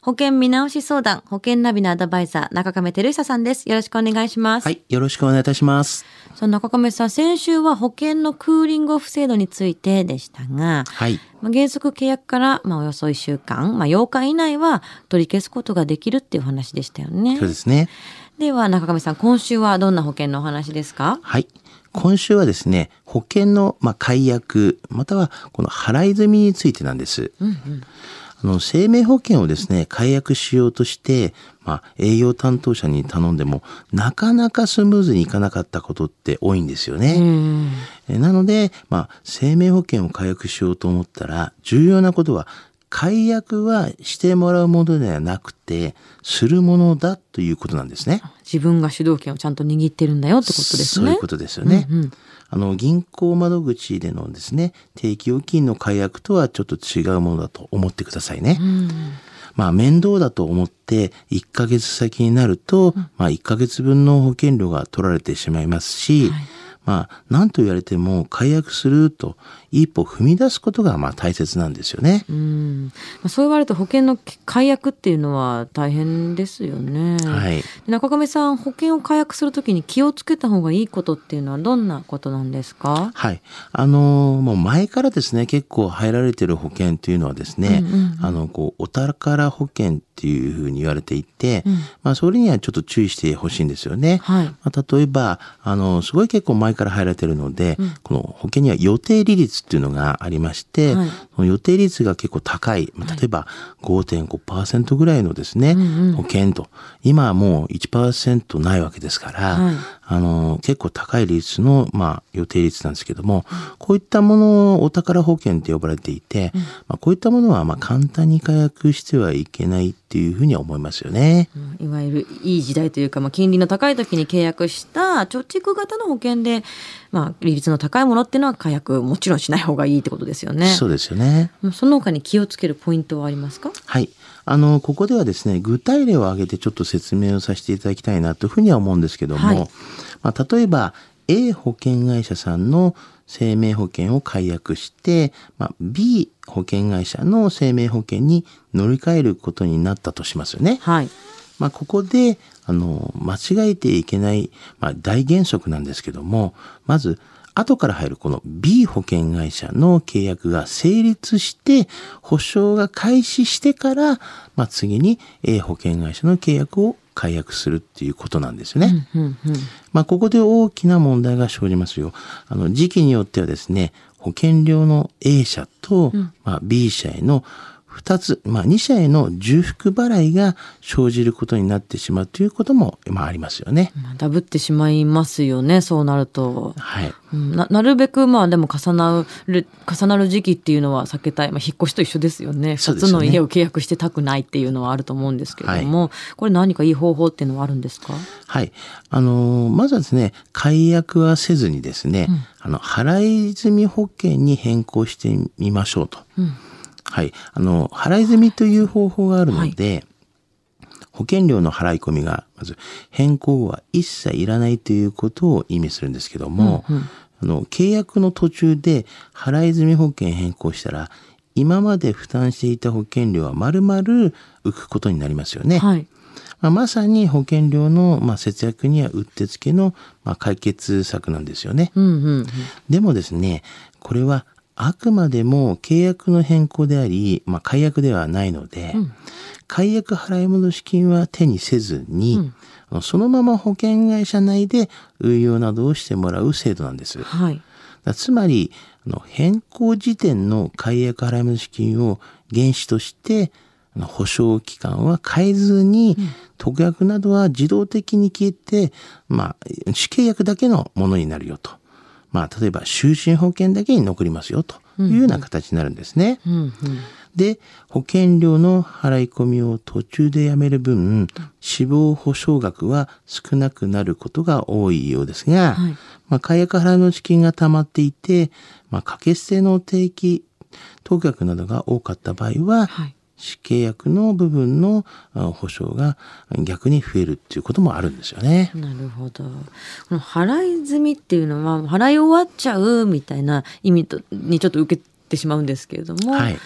保険見直し相談、保険ナビのアドバイザー、中亀照久さんです。よろしくお願いします。はい、よろしくお願いいたします。その中亀さん、先週は保険のクーリングオフ制度についてでしたが、はい。まあ、原則契約から、まあ、およそ1週間、まあ、8日以内は取り消すことができるっていう話でしたよねそう。ですね。では、中亀さん、今週はどんな保険のお話ですか？はい。今週はですね、保険の、まあ、解約、またはこの払い済みについてなんです。あの生命保険をですね、解約しようとして、まあ、営業担当者に頼んでも、なかなかスムーズにいかなかったことって多いんですよね。なので、まあ、生命保険を解約しようと思ったら、重要なことは、解約はしてもらうものではなくて、するものだということなんですね。自分が主導権をちゃんと握ってるんだよってことですね。そういうことですよね。うんうんあの、銀行窓口でのですね、定期預金の解約とはちょっと違うものだと思ってくださいね。うん。まあ、面倒だと思って、1ヶ月先になると、まあ、1ヶ月分の保険料が取られてしまいますし、はいまあ、何と言われても解約すると一歩踏み出すことがまあ大切なんですよね。うんまあそう言われると保険の解約っていうのは大変ですよね。はい。中亀さん、保険を解約するときに気をつけた方がいいことっていうのはどんなことなんですか？はい。あのーもう前からですね、結構入られてる保険っていうのはですね、うんうんうんあの、こう、お宝保険っていうふうに言われていて、うん。まあ、それにはちょっと注意してほしいんですよね。はい。まあ、例えば、あの、すごい結構前から入られてるので、この保険には予定利率っていうのがありまして、はい。その予定利率が結構高い、まあ例えば5.5%ぐらいのですね、うんうん保険と、今はもう1%ないわけですから、はいあの、結構高い利率の、まあ、予定率なんですけども、こういったものをお宝保険って呼ばれていて、まあ、こういったものは、まあ、簡単に解約してはいけないっていうふうには思いますよね。うんいわゆるいい時代というか、まあ、金利の高い時に契約した貯蓄型の保険で、まあ、利率の高いものっていうのは解約もちろんしない方がいいってことですよね。そうですよね。その他に気をつけるポイントはありますか？はい。あの、ここではですね、具体例を挙げてちょっと説明をさせていただきたいなというふうには思うんですけども、はいまあ、例えば、A 保険会社さんの生命保険を解約して、まあ、B 保険会社の生命保険に乗り換えることになったとしますよね。はい。まあ、ここで、あの、間違えていけない、まあ、大原則なんですけども、まず、後から入るこの B 保険会社の契約が成立して、保証が開始してから、まあ、次に A 保険会社の契約を解約するっていうことなんですよね。うんうんまあ、ここで大きな問題が生じますよ。あの、時期によってはですね、保険料の A 社と、まあ、B 社への2つ、まあ、2社への重複払いが生じることになってしまうということも、まあ、ありますよね。まあダブってしまいますよねそうなると。はい。うんななるべくまあでも重なる重なる時期っていうのは避けたい、まあ、引っ越しと一緒ですよね2そうですよねつの家を契約してたくないっていうのはあると思うんですけれども、これ何かいい方法っていうのはあるんですか？はい。あのーまずはですね、解約はせずにですね、あの、払い済み保険に変更してみましょうと。うんはい。あの、払い済みという方法があるので、保険料の払い込みが、まず変更後は一切いらないということを意味するんですけども、あの、契約の途中で払い済み保険変更したら、今まで負担していた保険料は丸々浮くことになりますよね。はいまあ、まさに保険料の、まあ、節約にはうってつけの、まあ、解決策なんですよね。うんうんうんでもですね、これはあくまでも契約の変更であり、まあ、解約ではないので、解約払い戻し金は手にせずに、あのそのまま保険会社内で運用などをしてもらう制度なんです。はいらつまり、あの変更時点の解約払い戻し金を原資として、あの保証期間は変えずに、特約などは自動的に消えて、まあ、主契約だけのものになるよと。まあ、例えば、就寝保険だけに残りますよというような形になるんですね。うんうん。で、保険料の払い込みを途中でやめる分、死亡保障額は少なくなることが多いようですが、はい。まあ、解約払いの資金が溜まっていて、まあ、掛け捨ての定期当確などが多かった場合は、はい契約の部分の保証が逆に増えるっていうこともあるんですよね。なるほど。この払い済みっていうのは払い終わっちゃうみたいな意味とにちょっと受けてしまうんですけれども、はい、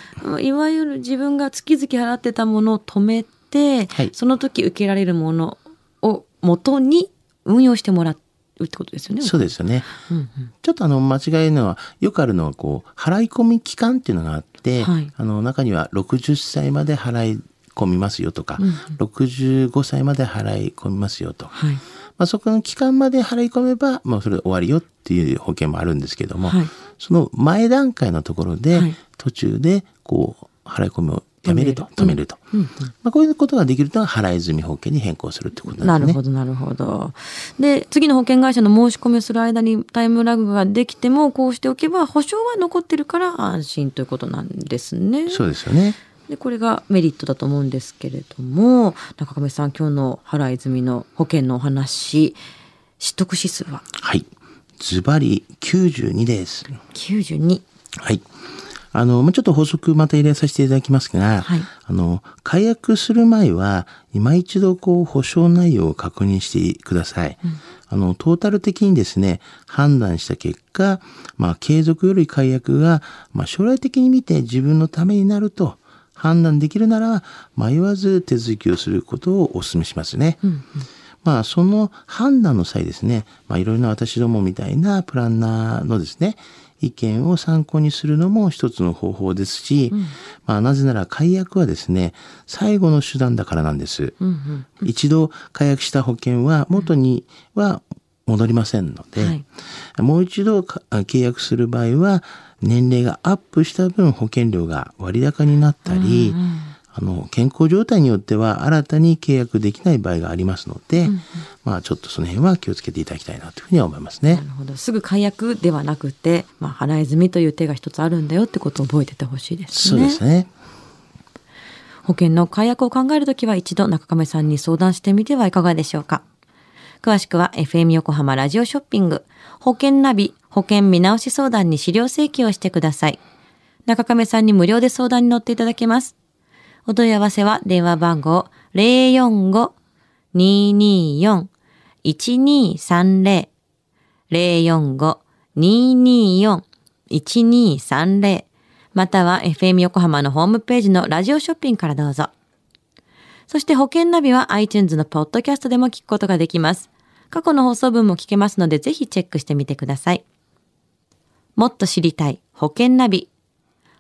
いわゆる自分が月々払ってたものを止めて、はい、その時受けられるものを元に運用してもらうってことですよね。そうですよね。うんうん、ちょっとあの間違いのはよくあるのはこう払い込み期間っていうのがあって、はい、あの中には60歳まで払い込みますよとか、うんうん、65歳まで払い込みますよと。はい。まあ、そこの期間まで払い込めば、まあ、それで終わりよっていう保険もあるんですけども、はい、その前段階のところで、途中でこう払い込みをやめると、止めると。うんうん、まあ、こういうことができると払い済み保険に変更するってことなんですね。なるほど、なるほど。で、次の保険会社の申し込みをする間にタイムラグができても、こうしておけば保証は残ってるから安心ということなんですね。そうですよね。でこれがメリットだと思うんですけれども中亀さん今日の払い済みの保険のお話取得指数は？はいズバリ92です。92はい。あの、ちょっと法則また入れさせていただきますが、はい、あの、解約する前は、今一度こう、保証内容を確認してください。うん、あの、トータル的にですね、判断した結果、まあ、継続より解約が、まあ、将来的に見て自分のためになると判断できるなら、迷わず手続きをすることをお勧めしますね。うんうんまあ、その判断の際ですね、まあ、いろいろな私どもみたいなプランナーのですね、意見を参考にするのも一つの方法ですし、うん、まあ、なぜなら解約はですね、最後の手段だからなんです。うんうんうん、一度解約した保険は元には戻りませんので、はい、もう一度契約する場合は、年齢がアップした分保険料が割高になったり、うんうんあの、健康状態によっては新たに契約できない場合がありますので、うんうん、まあちょっとその辺は気をつけていただきたいなというふうには思いますね。なるほど。すぐ解約ではなくて、まあ払い済みという手が一つあるんだよってことを覚えててほしいですね。そうですね。保険の解約を考えるときは一度中亀さんに相談してみてはいかがでしょうか。詳しくは FM 横浜ラジオショッピング保険ナビ保険見直し相談に資料請求をしてください。中亀さんに無料で相談に乗っていただけます。お問い合わせは電話番号045-224-1230 045-224-1230または FM 横浜のホームページのラジオショッピングからどうぞ。そして保険ナビは iTunes のポッドキャストでも聞くことができます。過去の放送分も聞けますのでぜひチェックしてみてください。もっと知りたい保険ナビ